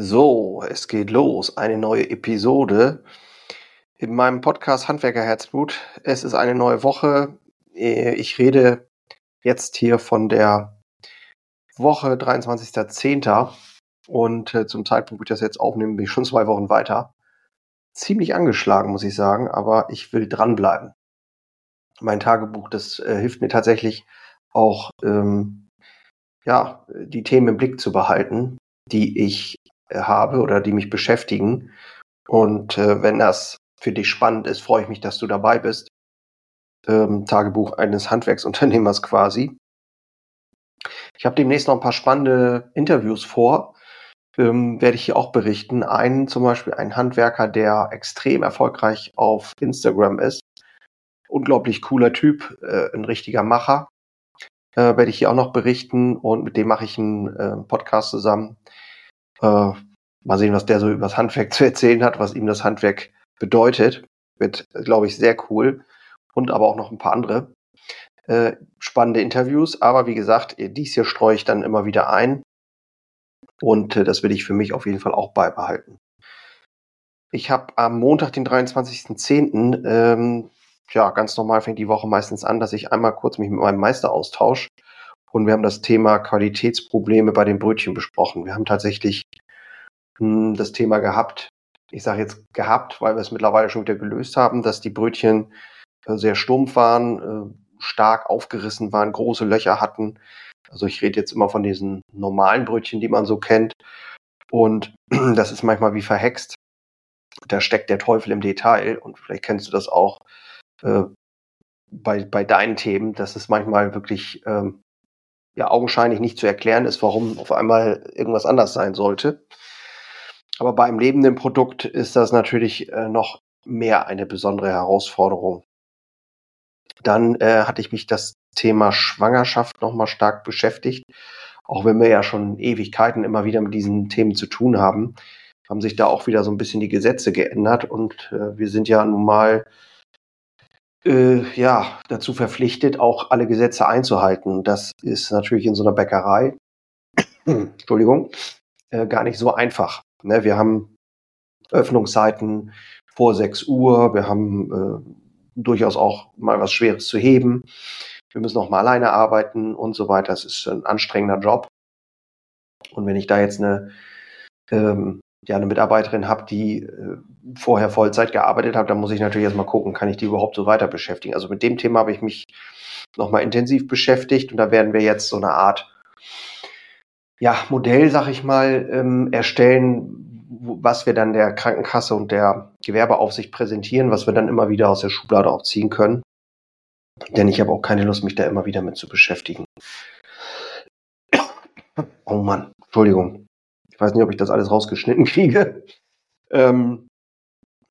So, es geht los. Eine neue Episode in meinem Podcast Handwerker Herzblut. Es ist eine neue Woche. Äh, ich rede jetzt hier von der Woche 23.10. Und äh, zum Zeitpunkt, wo ich das jetzt aufnehme, bin ich schon zwei Wochen weiter. Ziemlich angeschlagen, muss ich sagen, aber ich will dranbleiben. Mein Tagebuch, das äh, hilft mir tatsächlich auch, ähm, ja, die Themen im Blick zu behalten, die ich habe oder die mich beschäftigen. Und äh, wenn das für dich spannend ist, freue ich mich, dass du dabei bist. Ähm, Tagebuch eines Handwerksunternehmers quasi. Ich habe demnächst noch ein paar spannende Interviews vor. Ähm, werde ich hier auch berichten. Einen zum Beispiel, ein Handwerker, der extrem erfolgreich auf Instagram ist. Unglaublich cooler Typ, äh, ein richtiger Macher. Äh, werde ich hier auch noch berichten und mit dem mache ich einen äh, Podcast zusammen. Äh, mal sehen, was der so über das Handwerk zu erzählen hat, was ihm das Handwerk bedeutet. Wird, glaube ich, sehr cool. Und aber auch noch ein paar andere äh, spannende Interviews. Aber wie gesagt, dies hier streue ich dann immer wieder ein. Und äh, das will ich für mich auf jeden Fall auch beibehalten. Ich habe am Montag, den 23.10., ähm, ja, ganz normal fängt die Woche meistens an, dass ich einmal kurz mich mit meinem Meister austausche. Und wir haben das Thema Qualitätsprobleme bei den Brötchen besprochen. Wir haben tatsächlich hm, das Thema gehabt, ich sage jetzt gehabt, weil wir es mittlerweile schon wieder gelöst haben, dass die Brötchen äh, sehr stumpf waren, äh, stark aufgerissen waren, große Löcher hatten. Also ich rede jetzt immer von diesen normalen Brötchen, die man so kennt. Und das ist manchmal wie verhext. Da steckt der Teufel im Detail. Und vielleicht kennst du das auch äh, bei, bei deinen Themen, dass es manchmal wirklich ähm, ja augenscheinlich nicht zu erklären ist, warum auf einmal irgendwas anders sein sollte. Aber bei einem lebenden Produkt ist das natürlich äh, noch mehr eine besondere Herausforderung. Dann äh, hatte ich mich das Thema Schwangerschaft nochmal stark beschäftigt. Auch wenn wir ja schon Ewigkeiten immer wieder mit diesen Themen zu tun haben, haben sich da auch wieder so ein bisschen die Gesetze geändert und äh, wir sind ja nun mal äh, ja, dazu verpflichtet, auch alle Gesetze einzuhalten. Das ist natürlich in so einer Bäckerei, Entschuldigung, äh, gar nicht so einfach. Ne, wir haben Öffnungszeiten vor 6 Uhr, wir haben äh, durchaus auch mal was Schweres zu heben. Wir müssen auch mal alleine arbeiten und so weiter. Das ist ein anstrengender Job. Und wenn ich da jetzt eine ähm, ja, eine Mitarbeiterin habe, die äh, vorher Vollzeit gearbeitet hat, dann muss ich natürlich erstmal gucken, kann ich die überhaupt so weiter beschäftigen. Also mit dem Thema habe ich mich nochmal intensiv beschäftigt und da werden wir jetzt so eine Art ja, Modell, sag ich mal, ähm, erstellen, was wir dann der Krankenkasse und der Gewerbeaufsicht präsentieren, was wir dann immer wieder aus der Schublade auch ziehen können. Denn ich habe auch keine Lust, mich da immer wieder mit zu beschäftigen. Oh Mann, Entschuldigung. Ich weiß nicht, ob ich das alles rausgeschnitten kriege. Ähm,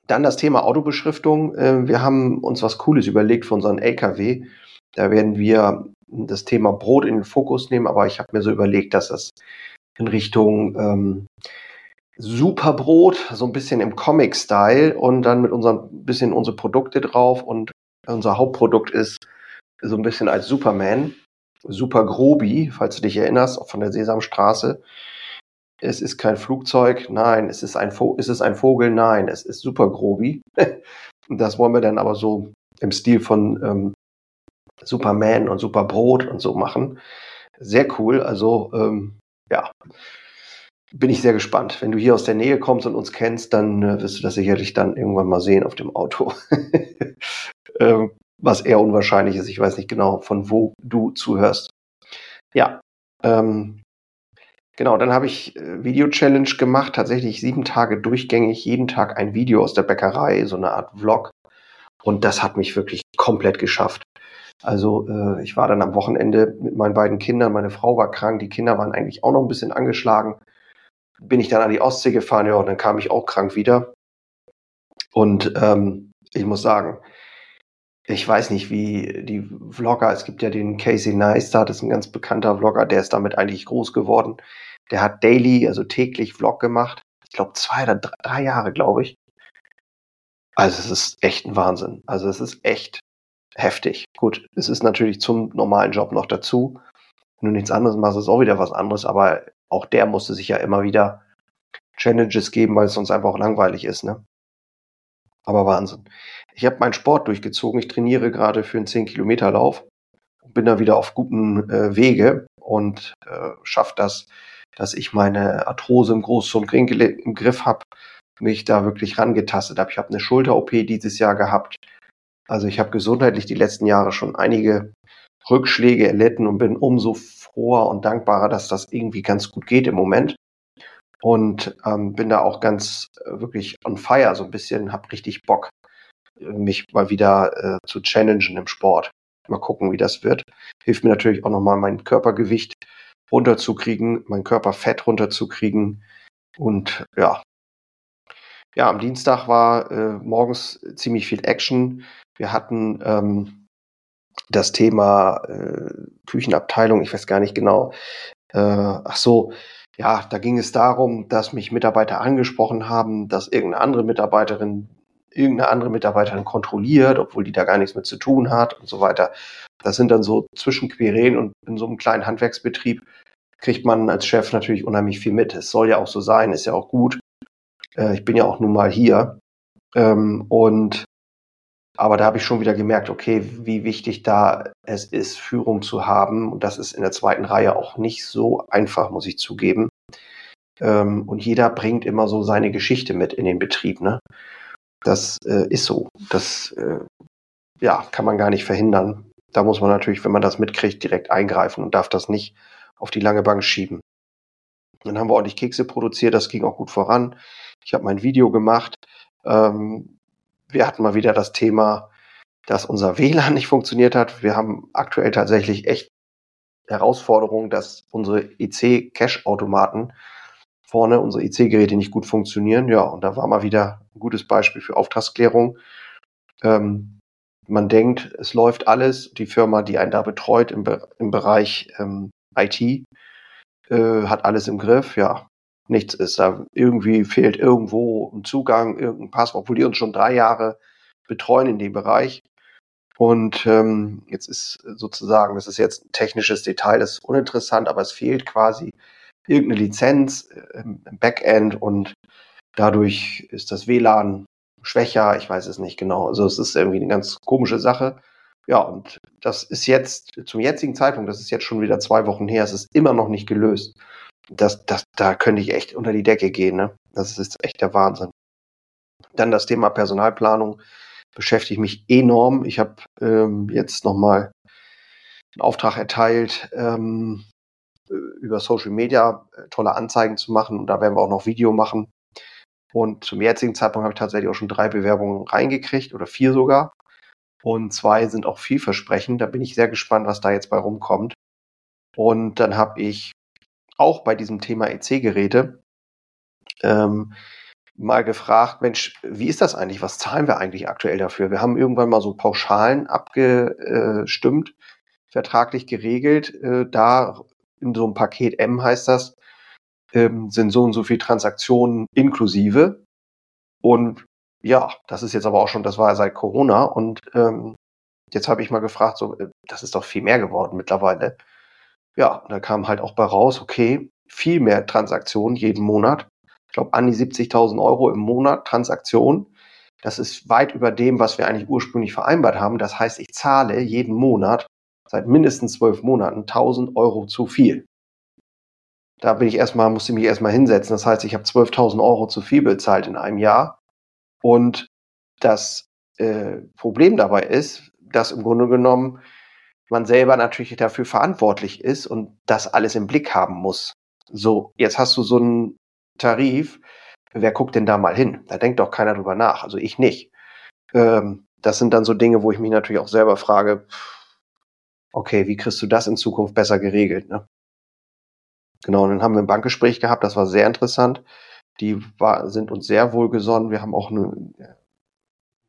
dann das Thema Autobeschriftung. Äh, wir haben uns was Cooles überlegt für unseren LKW. Da werden wir das Thema Brot in den Fokus nehmen, aber ich habe mir so überlegt, dass das in Richtung ähm, Superbrot, so ein bisschen im Comic-Style und dann mit unserem bisschen unsere Produkte drauf und unser Hauptprodukt ist so ein bisschen als Superman, Super Grobi, falls du dich erinnerst, von der Sesamstraße es ist kein Flugzeug, nein, es ist ein, Vo es ein Vogel, nein, es ist super grobi. das wollen wir dann aber so im Stil von ähm, Superman und Superbrot und so machen. Sehr cool, also ähm, ja, bin ich sehr gespannt. Wenn du hier aus der Nähe kommst und uns kennst, dann äh, wirst du das sicherlich dann irgendwann mal sehen auf dem Auto. ähm, was eher unwahrscheinlich ist. Ich weiß nicht genau, von wo du zuhörst. Ja, ähm, Genau, dann habe ich äh, Video-Challenge gemacht, tatsächlich sieben Tage durchgängig, jeden Tag ein Video aus der Bäckerei, so eine Art Vlog. Und das hat mich wirklich komplett geschafft. Also äh, ich war dann am Wochenende mit meinen beiden Kindern, meine Frau war krank, die Kinder waren eigentlich auch noch ein bisschen angeschlagen. Bin ich dann an die Ostsee gefahren, ja, und dann kam ich auch krank wieder. Und ähm, ich muss sagen, ich weiß nicht, wie die Vlogger, es gibt ja den Casey Neistat, das ist ein ganz bekannter Vlogger, der ist damit eigentlich groß geworden. Der hat daily, also täglich Vlog gemacht. Ich glaube, zwei oder drei, Jahre, glaube ich. Also es ist echt ein Wahnsinn. Also es ist echt heftig. Gut, es ist natürlich zum normalen Job noch dazu. Wenn du nichts anderes machst, ist auch wieder was anderes. Aber auch der musste sich ja immer wieder Challenges geben, weil es sonst einfach auch langweilig ist. Ne? Aber Wahnsinn. Ich habe meinen Sport durchgezogen. Ich trainiere gerade für einen 10-Kilometer-Lauf und bin da wieder auf guten äh, Wege und äh, schaffe das, dass ich meine Arthrose im Groß- und im Griff habe, mich da wirklich rangetastet habe. Ich habe eine Schulter-OP dieses Jahr gehabt. Also ich habe gesundheitlich die letzten Jahre schon einige Rückschläge erlitten und bin umso froher und dankbarer, dass das irgendwie ganz gut geht im Moment. Und ähm, bin da auch ganz äh, wirklich on fire, so ein bisschen, hab richtig Bock, äh, mich mal wieder äh, zu challengen im Sport. Mal gucken, wie das wird. Hilft mir natürlich auch nochmal mein Körpergewicht runterzukriegen, mein Körperfett runterzukriegen. Und ja, ja, am Dienstag war äh, morgens ziemlich viel Action. Wir hatten ähm, das Thema äh, Küchenabteilung, ich weiß gar nicht genau. Äh, ach so, ja, da ging es darum, dass mich Mitarbeiter angesprochen haben, dass irgendeine andere Mitarbeiterin irgendeine andere Mitarbeiterin kontrolliert, obwohl die da gar nichts mit zu tun hat und so weiter. Das sind dann so Zwischenquerelen und in so einem kleinen Handwerksbetrieb kriegt man als Chef natürlich unheimlich viel mit. Es soll ja auch so sein, ist ja auch gut. Äh, ich bin ja auch nun mal hier. Ähm, und aber da habe ich schon wieder gemerkt, okay, wie wichtig da es ist, Führung zu haben. Und das ist in der zweiten Reihe auch nicht so einfach, muss ich zugeben. Ähm, und jeder bringt immer so seine Geschichte mit in den Betrieb. Ne? Das äh, ist so. Das äh, ja, kann man gar nicht verhindern. Da muss man natürlich, wenn man das mitkriegt, direkt eingreifen und darf das nicht auf die lange Bank schieben. Dann haben wir ordentlich Kekse produziert, das ging auch gut voran. Ich habe mein Video gemacht. Ähm, wir hatten mal wieder das Thema, dass unser WLAN nicht funktioniert hat. Wir haben aktuell tatsächlich echt Herausforderungen, dass unsere IC-Cache-Automaten vorne, unsere IC-Geräte nicht gut funktionieren. Ja, und da war mal wieder ein gutes Beispiel für Auftragsklärung. Ähm, man denkt, es läuft alles. Die Firma, die einen da betreut im, Be im Bereich ähm, IT, äh, hat alles im Griff. Ja, nichts ist. Da irgendwie fehlt irgendwo ein Zugang, irgendein Passwort, obwohl die uns schon drei Jahre betreuen in dem Bereich. Und ähm, jetzt ist sozusagen, das ist jetzt ein technisches Detail, das ist uninteressant, aber es fehlt quasi irgendeine Lizenz äh, im Backend und dadurch ist das WLAN schwächer, ich weiß es nicht genau. Also es ist irgendwie eine ganz komische Sache. Ja, und das ist jetzt zum jetzigen Zeitpunkt, das ist jetzt schon wieder zwei Wochen her, es ist immer noch nicht gelöst das, das, da könnte ich echt unter die Decke gehen. Ne? Das ist echt der Wahnsinn. Dann das Thema Personalplanung beschäftigt mich enorm. Ich habe ähm, jetzt nochmal einen Auftrag erteilt, ähm, über Social Media äh, tolle Anzeigen zu machen. Und da werden wir auch noch Video machen. Und zum jetzigen Zeitpunkt habe ich tatsächlich auch schon drei Bewerbungen reingekriegt oder vier sogar. Und zwei sind auch vielversprechend. Da bin ich sehr gespannt, was da jetzt bei rumkommt. Und dann habe ich auch bei diesem Thema EC-Geräte ähm, mal gefragt, Mensch, wie ist das eigentlich? Was zahlen wir eigentlich aktuell dafür? Wir haben irgendwann mal so Pauschalen abgestimmt, vertraglich geregelt. Äh, da in so einem Paket M heißt das, ähm, sind so und so viele Transaktionen inklusive. Und ja, das ist jetzt aber auch schon, das war seit Corona. Und ähm, jetzt habe ich mal gefragt, so, äh, das ist doch viel mehr geworden mittlerweile. Ja, da kam halt auch bei raus, okay, viel mehr Transaktionen jeden Monat. Ich glaube, an die 70.000 Euro im Monat Transaktion. Das ist weit über dem, was wir eigentlich ursprünglich vereinbart haben. Das heißt, ich zahle jeden Monat seit mindestens zwölf Monaten 1000 Euro zu viel. Da bin ich erstmal, musste mich erstmal hinsetzen. Das heißt, ich habe 12.000 Euro zu viel bezahlt in einem Jahr. Und das äh, Problem dabei ist, dass im Grunde genommen man selber natürlich dafür verantwortlich ist und das alles im Blick haben muss. So, jetzt hast du so einen Tarif. Wer guckt denn da mal hin? Da denkt doch keiner drüber nach. Also ich nicht. Ähm, das sind dann so Dinge, wo ich mich natürlich auch selber frage, okay, wie kriegst du das in Zukunft besser geregelt? Ne? Genau, und dann haben wir ein Bankgespräch gehabt, das war sehr interessant. Die war, sind uns sehr wohlgesonnen. Wir haben auch eine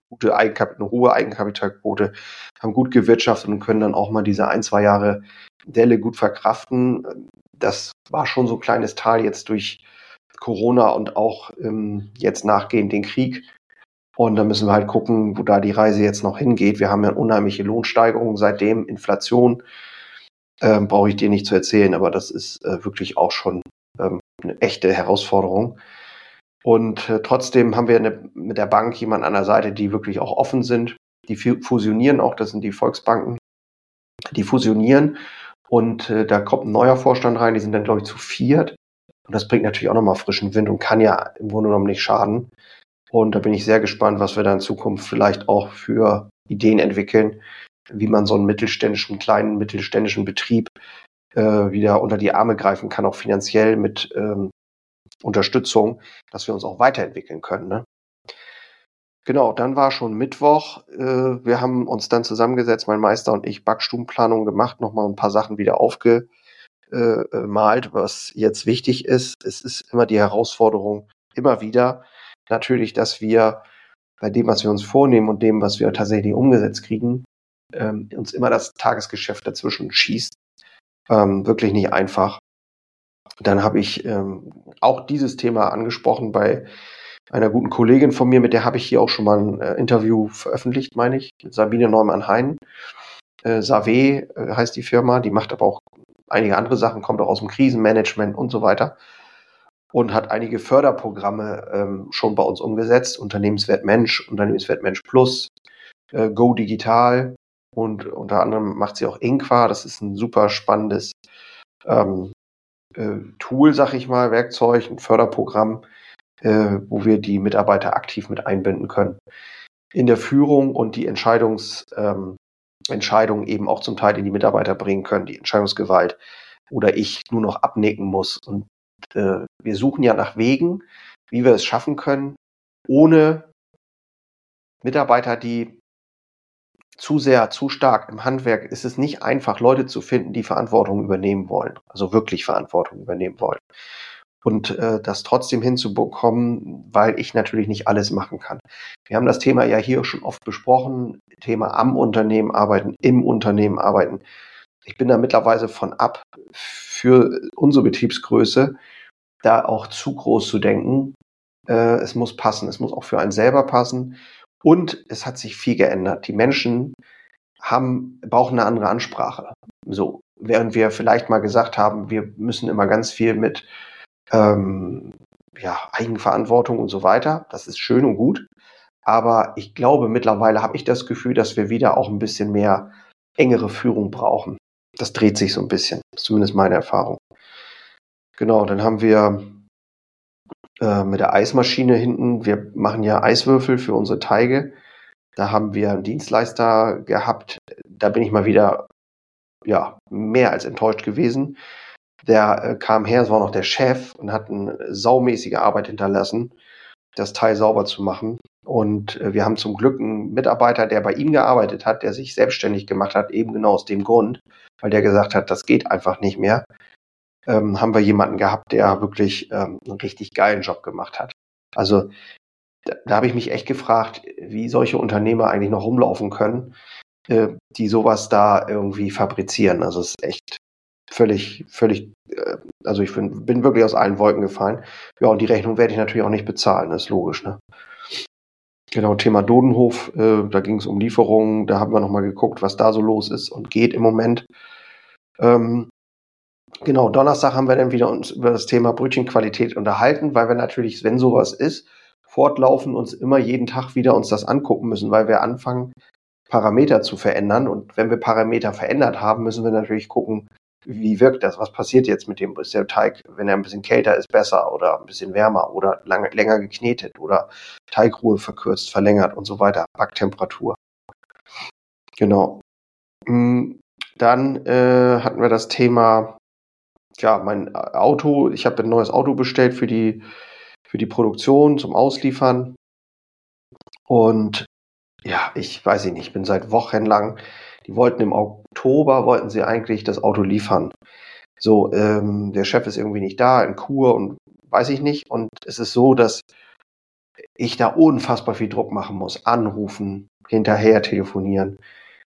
gute Eigenkapital, eine hohe Eigenkapitalquote, haben gut gewirtschaftet und können dann auch mal diese ein, zwei Jahre Delle gut verkraften. Das war schon so ein kleines Tal jetzt durch Corona und auch ähm, jetzt nachgehend den Krieg. Und da müssen wir halt gucken, wo da die Reise jetzt noch hingeht. Wir haben ja unheimliche Lohnsteigerungen seitdem, Inflation. Ähm, Brauche ich dir nicht zu erzählen, aber das ist äh, wirklich auch schon ähm, eine echte Herausforderung. Und äh, trotzdem haben wir eine, mit der Bank jemanden an der Seite, die wirklich auch offen sind. Die fusionieren auch, das sind die Volksbanken. Die fusionieren und äh, da kommt ein neuer Vorstand rein, die sind dann, glaube ich, zu viert. Und das bringt natürlich auch nochmal frischen Wind und kann ja im Grunde genommen nicht schaden. Und da bin ich sehr gespannt, was wir da in Zukunft vielleicht auch für Ideen entwickeln, wie man so einen mittelständischen, kleinen mittelständischen Betrieb äh, wieder unter die Arme greifen kann, auch finanziell mit ähm, Unterstützung, dass wir uns auch weiterentwickeln können. Ne? Genau, dann war schon Mittwoch. Äh, wir haben uns dann zusammengesetzt, mein Meister und ich, Backstubenplanung gemacht, nochmal ein paar Sachen wieder aufgemalt, was jetzt wichtig ist. Es ist immer die Herausforderung, immer wieder natürlich, dass wir bei dem, was wir uns vornehmen und dem, was wir tatsächlich umgesetzt kriegen, ähm, uns immer das Tagesgeschäft dazwischen schießt. Ähm, wirklich nicht einfach. Dann habe ich ähm, auch dieses Thema angesprochen bei einer guten Kollegin von mir, mit der habe ich hier auch schon mal ein äh, Interview veröffentlicht, meine ich, mit Sabine Neumann-Hein. Äh, Save äh, heißt die Firma, die macht aber auch einige andere Sachen, kommt auch aus dem Krisenmanagement und so weiter und hat einige Förderprogramme ähm, schon bei uns umgesetzt. Unternehmenswert Mensch, Unternehmenswert Mensch Plus, äh, Go Digital und unter anderem macht sie auch Inqua. Das ist ein super spannendes ähm, äh, Tool, sag ich mal, Werkzeug, ein Förderprogramm, äh, wo wir die Mitarbeiter aktiv mit einbinden können. In der Führung und die Entscheidungs, ähm, Entscheidungen eben auch zum Teil in die Mitarbeiter bringen können, die Entscheidungsgewalt oder ich nur noch abnicken muss und äh, wir suchen ja nach Wegen, wie wir es schaffen können, ohne Mitarbeiter, die zu sehr, zu stark im Handwerk ist es nicht einfach, Leute zu finden, die Verantwortung übernehmen wollen, also wirklich Verantwortung übernehmen wollen. Und äh, das trotzdem hinzubekommen, weil ich natürlich nicht alles machen kann. Wir haben das Thema ja hier schon oft besprochen, Thema am Unternehmen arbeiten, im Unternehmen arbeiten. Ich bin da mittlerweile von ab, für unsere Betriebsgröße da auch zu groß zu denken. Äh, es muss passen, es muss auch für einen selber passen. Und es hat sich viel geändert. Die Menschen haben, brauchen eine andere Ansprache. So, während wir vielleicht mal gesagt haben, wir müssen immer ganz viel mit ähm, ja, Eigenverantwortung und so weiter. Das ist schön und gut. Aber ich glaube, mittlerweile habe ich das Gefühl, dass wir wieder auch ein bisschen mehr engere Führung brauchen. Das dreht sich so ein bisschen. Zumindest meine Erfahrung. Genau, dann haben wir äh, mit der Eismaschine hinten, wir machen ja Eiswürfel für unsere Teige. Da haben wir einen Dienstleister gehabt. Da bin ich mal wieder ja, mehr als enttäuscht gewesen. Der äh, kam her, es war noch der Chef und hat eine saumäßige Arbeit hinterlassen, das Teil sauber zu machen. Und äh, wir haben zum Glück einen Mitarbeiter, der bei ihm gearbeitet hat, der sich selbstständig gemacht hat, eben genau aus dem Grund, weil der gesagt hat, das geht einfach nicht mehr. Ähm, haben wir jemanden gehabt, der wirklich ähm, einen richtig geilen Job gemacht hat. Also da, da habe ich mich echt gefragt, wie solche Unternehmer eigentlich noch rumlaufen können, äh, die sowas da irgendwie fabrizieren. Also es ist echt völlig, völlig, äh, also ich bin, bin wirklich aus allen Wolken gefallen. Ja, und die Rechnung werde ich natürlich auch nicht bezahlen, das ist logisch, ne? Genau, Thema Dodenhof, äh, da ging es um Lieferungen, da haben wir nochmal geguckt, was da so los ist und geht im Moment. Ähm, genau, Donnerstag haben wir dann wieder uns über das Thema Brötchenqualität unterhalten, weil wir natürlich, wenn sowas ist, fortlaufen uns immer jeden Tag wieder uns das angucken müssen, weil wir anfangen, Parameter zu verändern. Und wenn wir Parameter verändert haben, müssen wir natürlich gucken, wie wirkt das? Was passiert jetzt mit dem? Ist der Teig, wenn er ein bisschen kälter ist, besser oder ein bisschen wärmer oder lange, länger geknetet oder Teigruhe verkürzt, verlängert und so weiter? Backtemperatur. Genau. Mm, dann äh, hatten wir das Thema, ja, mein Auto. Ich habe ein neues Auto bestellt für die, für die Produktion zum Ausliefern. Und ja, ich weiß nicht, ich bin seit Wochen lang die wollten im Oktober, wollten sie eigentlich das Auto liefern. So, ähm, der Chef ist irgendwie nicht da, in Kur und weiß ich nicht. Und es ist so, dass ich da unfassbar viel Druck machen muss. Anrufen, hinterher telefonieren.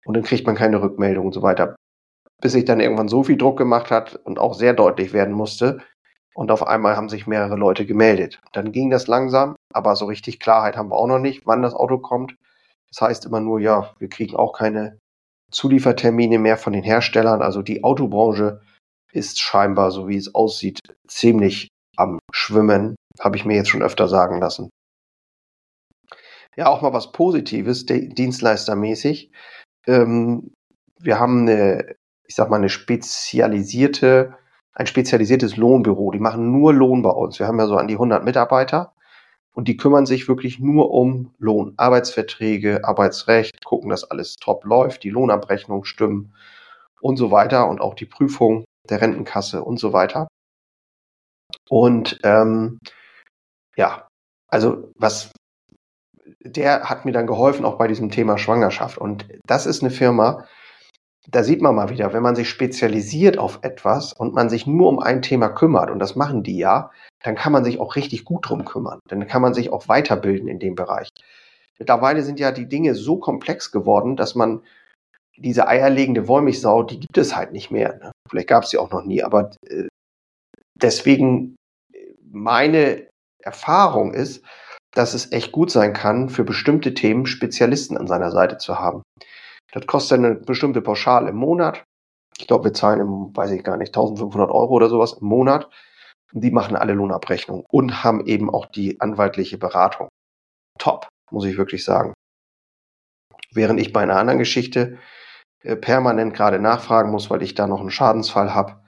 Und dann kriegt man keine Rückmeldung und so weiter. Bis ich dann irgendwann so viel Druck gemacht hat und auch sehr deutlich werden musste. Und auf einmal haben sich mehrere Leute gemeldet. Dann ging das langsam, aber so richtig Klarheit haben wir auch noch nicht, wann das Auto kommt. Das heißt immer nur, ja, wir kriegen auch keine Zuliefertermine mehr von den Herstellern. Also die Autobranche ist scheinbar, so wie es aussieht, ziemlich am Schwimmen, habe ich mir jetzt schon öfter sagen lassen. Ja, auch mal was Positives, dienstleistermäßig. Ähm, wir haben eine, ich sag mal, eine spezialisierte, ein spezialisiertes Lohnbüro. Die machen nur Lohn bei uns. Wir haben ja so an die 100 Mitarbeiter und die kümmern sich wirklich nur um Lohn, Arbeitsverträge, Arbeitsrecht, gucken, dass alles top läuft, die Lohnabrechnung stimmen und so weiter und auch die Prüfung der Rentenkasse und so weiter. Und ähm, ja, also was der hat mir dann geholfen, auch bei diesem Thema Schwangerschaft. Und das ist eine Firma, da sieht man mal wieder, wenn man sich spezialisiert auf etwas und man sich nur um ein Thema kümmert, und das machen die ja, dann kann man sich auch richtig gut drum kümmern. Dann kann man sich auch weiterbilden in dem Bereich. Mittlerweile sind ja die Dinge so komplex geworden, dass man diese eierlegende Wollmilchsau, die gibt es halt nicht mehr. Ne? Vielleicht gab es sie auch noch nie, aber äh, deswegen meine Erfahrung ist, dass es echt gut sein kann, für bestimmte Themen Spezialisten an seiner Seite zu haben. Das kostet eine bestimmte Pauschale im Monat. Ich glaube, wir zahlen im, weiß ich gar nicht, 1500 Euro oder sowas im Monat. Und die machen alle Lohnabrechnungen und haben eben auch die anwaltliche Beratung. Top, muss ich wirklich sagen. Während ich bei einer anderen Geschichte äh, permanent gerade nachfragen muss, weil ich da noch einen Schadensfall habe.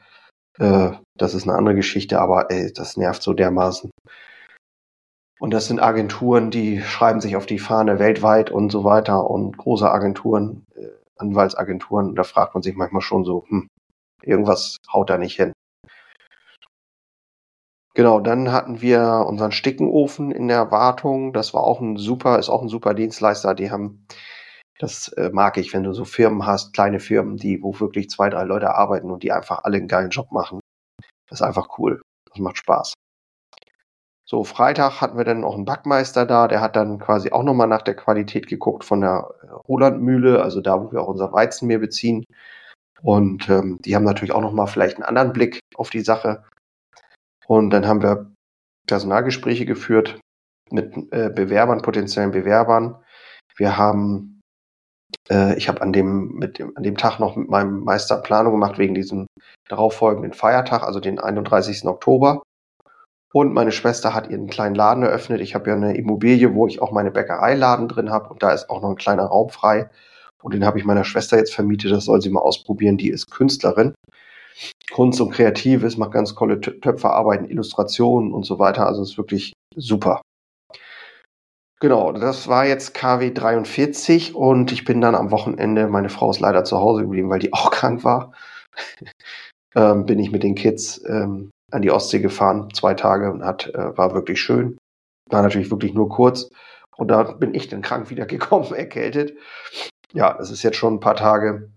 Äh, das ist eine andere Geschichte, aber ey, das nervt so dermaßen. Und das sind Agenturen, die schreiben sich auf die Fahne weltweit und so weiter und große Agenturen, äh, Anwaltsagenturen. Da fragt man sich manchmal schon so, hm, irgendwas haut da nicht hin. Genau, dann hatten wir unseren Stickenofen in der Wartung. Das war auch ein super, ist auch ein super Dienstleister. Die haben, das äh, mag ich, wenn du so Firmen hast, kleine Firmen, die, wo wirklich zwei, drei Leute arbeiten und die einfach alle einen geilen Job machen. Das ist einfach cool. Das macht Spaß. So, Freitag hatten wir dann auch einen Backmeister da, der hat dann quasi auch nochmal nach der Qualität geguckt von der äh, Rolandmühle, also da, wo wir auch unser Weizenmehl beziehen. Und ähm, die haben natürlich auch nochmal vielleicht einen anderen Blick auf die Sache. Und dann haben wir Personalgespräche geführt mit äh, Bewerbern, potenziellen Bewerbern. Wir haben, äh, ich habe an dem, mit dem, an dem Tag noch mit meinem Meister Planung gemacht wegen diesem darauffolgenden Feiertag, also den 31. Oktober. Und meine Schwester hat ihren kleinen Laden eröffnet. Ich habe ja eine Immobilie, wo ich auch meine Bäckereiladen drin habe und da ist auch noch ein kleiner Raum frei. Und den habe ich meiner Schwester jetzt vermietet. Das soll sie mal ausprobieren. Die ist Künstlerin. Kunst und Kreatives, macht ganz tolle Töpferarbeiten, Illustrationen und so weiter. Also ist wirklich super. Genau, das war jetzt KW 43 und ich bin dann am Wochenende, meine Frau ist leider zu Hause geblieben, weil die auch krank war. ähm, bin ich mit den Kids ähm, an die Ostsee gefahren, zwei Tage und hat, äh, war wirklich schön. War natürlich wirklich nur kurz. Und da bin ich dann krank wieder gekommen, erkältet. Ja, das ist jetzt schon ein paar Tage.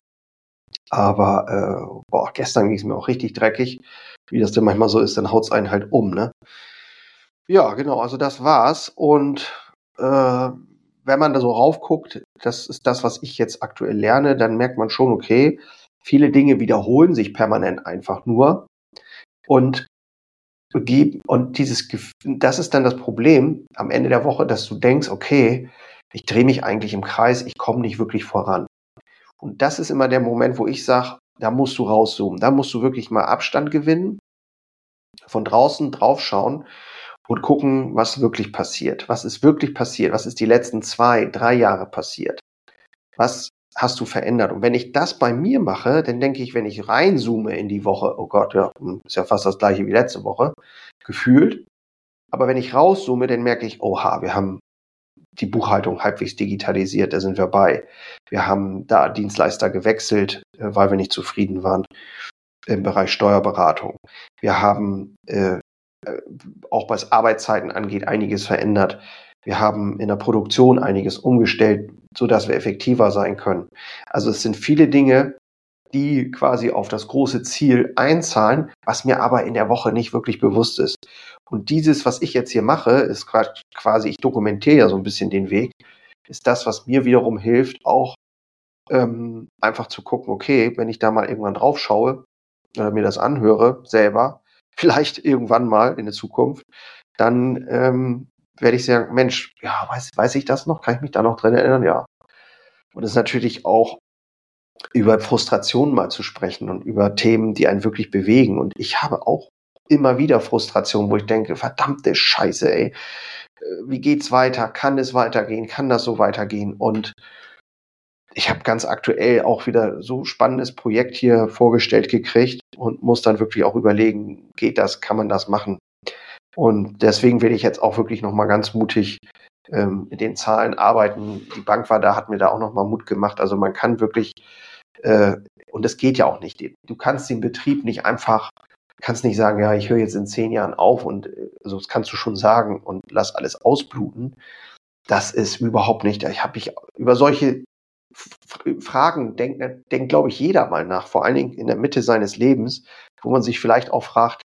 Aber äh, boah, gestern ging es mir auch richtig dreckig. Wie das denn manchmal so ist, dann haut es einen halt um, ne? Ja, genau, also das war's. Und äh, wenn man da so raufguckt, das ist das, was ich jetzt aktuell lerne, dann merkt man schon, okay, viele Dinge wiederholen sich permanent einfach nur. Und und dieses, das ist dann das Problem am Ende der Woche, dass du denkst, okay, ich drehe mich eigentlich im Kreis, ich komme nicht wirklich voran. Und das ist immer der Moment, wo ich sage, da musst du rauszoomen, da musst du wirklich mal Abstand gewinnen, von draußen draufschauen und gucken, was wirklich passiert. Was ist wirklich passiert? Was ist die letzten zwei, drei Jahre passiert? Was hast du verändert? Und wenn ich das bei mir mache, dann denke ich, wenn ich reinzoome in die Woche, oh Gott, ja, ist ja fast das gleiche wie letzte Woche, gefühlt. Aber wenn ich rauszoome, dann merke ich, oha, wir haben die Buchhaltung halbwegs digitalisiert, da sind wir bei. Wir haben da Dienstleister gewechselt, äh, weil wir nicht zufrieden waren im Bereich Steuerberatung. Wir haben äh, äh auch was Arbeitszeiten angeht einiges verändert. Wir haben in der Produktion einiges umgestellt, so dass wir effektiver sein können. Also es sind viele Dinge, die quasi auf das große Ziel einzahlen, was mir aber in der Woche nicht wirklich bewusst ist. Und dieses, was ich jetzt hier mache, ist quasi, ich dokumentiere ja so ein bisschen den Weg, ist das, was mir wiederum hilft, auch ähm, einfach zu gucken, okay, wenn ich da mal irgendwann drauf schaue oder mir das anhöre selber, vielleicht irgendwann mal in der Zukunft, dann ähm, werde ich sagen, Mensch, ja, weiß, weiß ich das noch? Kann ich mich da noch dran erinnern? Ja. Und es ist natürlich auch über Frustrationen mal zu sprechen und über Themen, die einen wirklich bewegen. Und ich habe auch immer wieder Frustration, wo ich denke, verdammte Scheiße, ey. Äh, wie geht's weiter? Kann es weitergehen? Kann das so weitergehen? Und ich habe ganz aktuell auch wieder so spannendes Projekt hier vorgestellt gekriegt und muss dann wirklich auch überlegen, geht das, kann man das machen? Und deswegen will ich jetzt auch wirklich nochmal ganz mutig ähm, mit den Zahlen arbeiten. Die Bank war da, hat mir da auch nochmal Mut gemacht. Also man kann wirklich, äh, und das geht ja auch nicht. Du kannst den Betrieb nicht einfach, kannst nicht sagen, ja, ich höre jetzt in zehn Jahren auf und also das kannst du schon sagen und lass alles ausbluten. Das ist überhaupt nicht. Ich habe mich über solche Fragen denkt, denkt glaube ich, jeder mal nach, vor allen Dingen in der Mitte seines Lebens, wo man sich vielleicht auch fragt,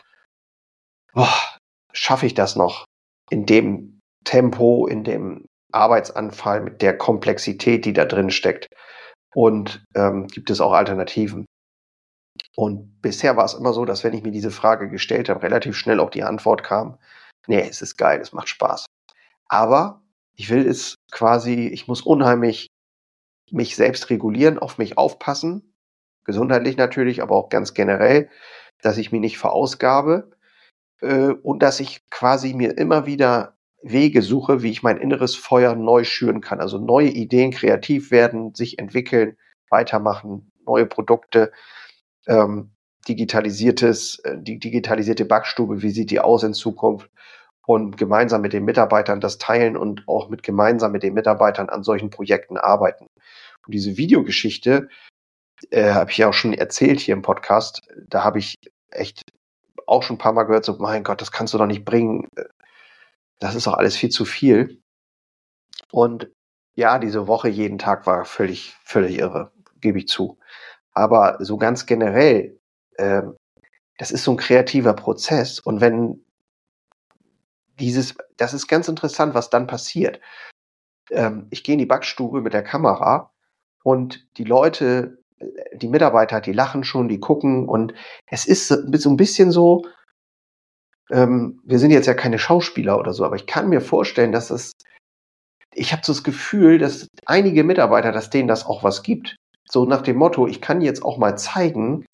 schaffe ich das noch in dem Tempo, in dem Arbeitsanfall, mit der Komplexität, die da drin steckt? Und ähm, gibt es auch Alternativen? Und bisher war es immer so, dass wenn ich mir diese Frage gestellt habe, relativ schnell auch die Antwort kam, nee, es ist geil, es macht Spaß. Aber ich will es quasi, ich muss unheimlich mich selbst regulieren, auf mich aufpassen, gesundheitlich natürlich, aber auch ganz generell, dass ich mich nicht verausgabe äh, und dass ich quasi mir immer wieder Wege suche, wie ich mein inneres Feuer neu schüren kann. Also neue Ideen kreativ werden, sich entwickeln, weitermachen, neue Produkte, ähm, digitalisiertes, äh, die digitalisierte Backstube, wie sieht die aus in Zukunft? Und gemeinsam mit den Mitarbeitern das teilen und auch mit gemeinsam mit den Mitarbeitern an solchen Projekten arbeiten. Und diese Videogeschichte äh, habe ich ja auch schon erzählt hier im Podcast. Da habe ich echt auch schon ein paar Mal gehört, so, mein Gott, das kannst du doch nicht bringen. Das ist doch alles viel zu viel. Und ja, diese Woche jeden Tag war völlig, völlig irre, gebe ich zu. Aber so ganz generell, äh, das ist so ein kreativer Prozess. Und wenn dieses, das ist ganz interessant, was dann passiert. Ähm, ich gehe in die Backstube mit der Kamera und die Leute die Mitarbeiter, die lachen schon, die gucken und es ist so ein bisschen so, ähm, wir sind jetzt ja keine Schauspieler oder so, aber ich kann mir vorstellen, dass es, ich habe so das Gefühl, dass einige Mitarbeiter, dass denen das auch was gibt. So nach dem Motto, ich kann jetzt auch mal zeigen,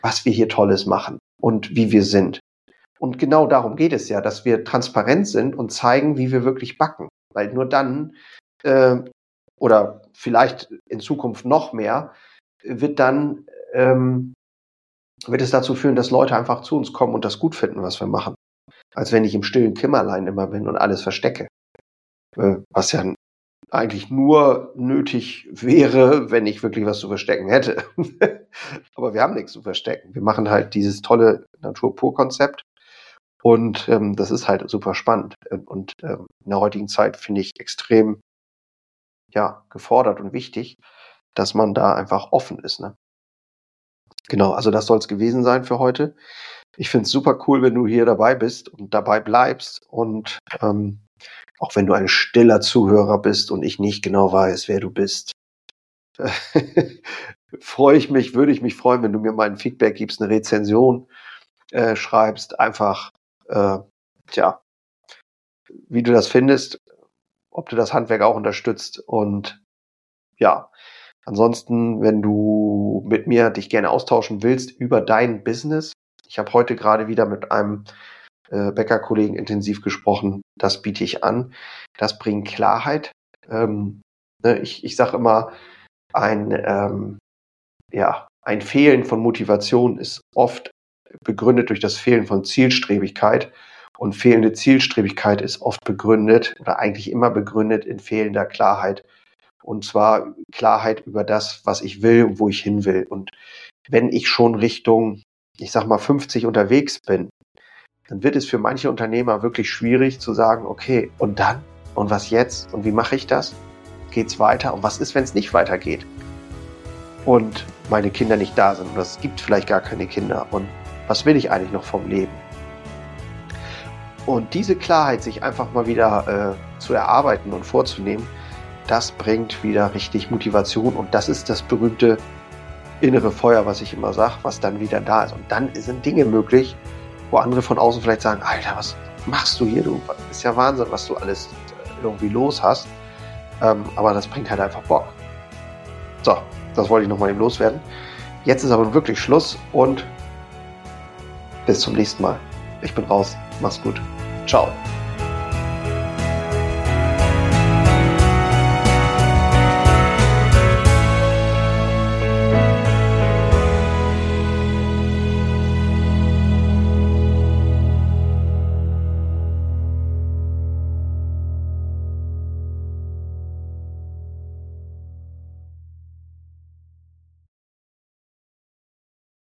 was wir hier Tolles machen und wie wir sind. Und genau darum geht es ja, dass wir transparent sind und zeigen, wie wir wirklich backen. Weil nur dann, äh, oder vielleicht in Zukunft noch mehr, wird dann, ähm, wird es dazu führen, dass Leute einfach zu uns kommen und das gut finden, was wir machen. Als wenn ich im stillen Kimmerlein immer bin und alles verstecke. Äh, was ja eigentlich nur nötig wäre, wenn ich wirklich was zu verstecken hätte. Aber wir haben nichts zu verstecken. Wir machen halt dieses tolle Natur-Pur-Konzept. Und ähm, das ist halt super spannend. Und ähm, in der heutigen Zeit finde ich extrem ja, gefordert und wichtig, dass man da einfach offen ist. Ne? Genau, also das soll es gewesen sein für heute. Ich finde es super cool, wenn du hier dabei bist und dabei bleibst und ähm, auch wenn du ein stiller Zuhörer bist und ich nicht genau weiß, wer du bist, freue ich mich, würde ich mich freuen, wenn du mir mal ein Feedback gibst, eine Rezension äh, schreibst, einfach, äh, tja, wie du das findest, ob du das Handwerk auch unterstützt und ja, Ansonsten, wenn du mit mir dich gerne austauschen willst über dein Business, ich habe heute gerade wieder mit einem äh, Bäckerkollegen intensiv gesprochen, das biete ich an. Das bringt Klarheit. Ähm, ne, ich ich sage immer, ein, ähm, ja, ein Fehlen von Motivation ist oft begründet durch das Fehlen von Zielstrebigkeit. Und fehlende Zielstrebigkeit ist oft begründet oder eigentlich immer begründet in fehlender Klarheit und zwar Klarheit über das, was ich will und wo ich hin will. Und wenn ich schon Richtung, ich sag mal, 50 unterwegs bin, dann wird es für manche Unternehmer wirklich schwierig zu sagen, okay, und dann? Und was jetzt? Und wie mache ich das? Geht's weiter? Und was ist, wenn es nicht weitergeht? Und meine Kinder nicht da sind oder es gibt vielleicht gar keine Kinder. Und was will ich eigentlich noch vom Leben? Und diese Klarheit sich einfach mal wieder äh, zu erarbeiten und vorzunehmen, das bringt wieder richtig Motivation und das ist das berühmte innere Feuer, was ich immer sage, was dann wieder da ist. Und dann sind Dinge möglich, wo andere von außen vielleicht sagen, Alter, was machst du hier? Du ist ja Wahnsinn, was du alles irgendwie los hast. Ähm, aber das bringt halt einfach Bock. So, das wollte ich nochmal eben loswerden. Jetzt ist aber wirklich Schluss und bis zum nächsten Mal. Ich bin raus. Mach's gut. Ciao.